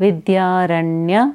Vidyaranya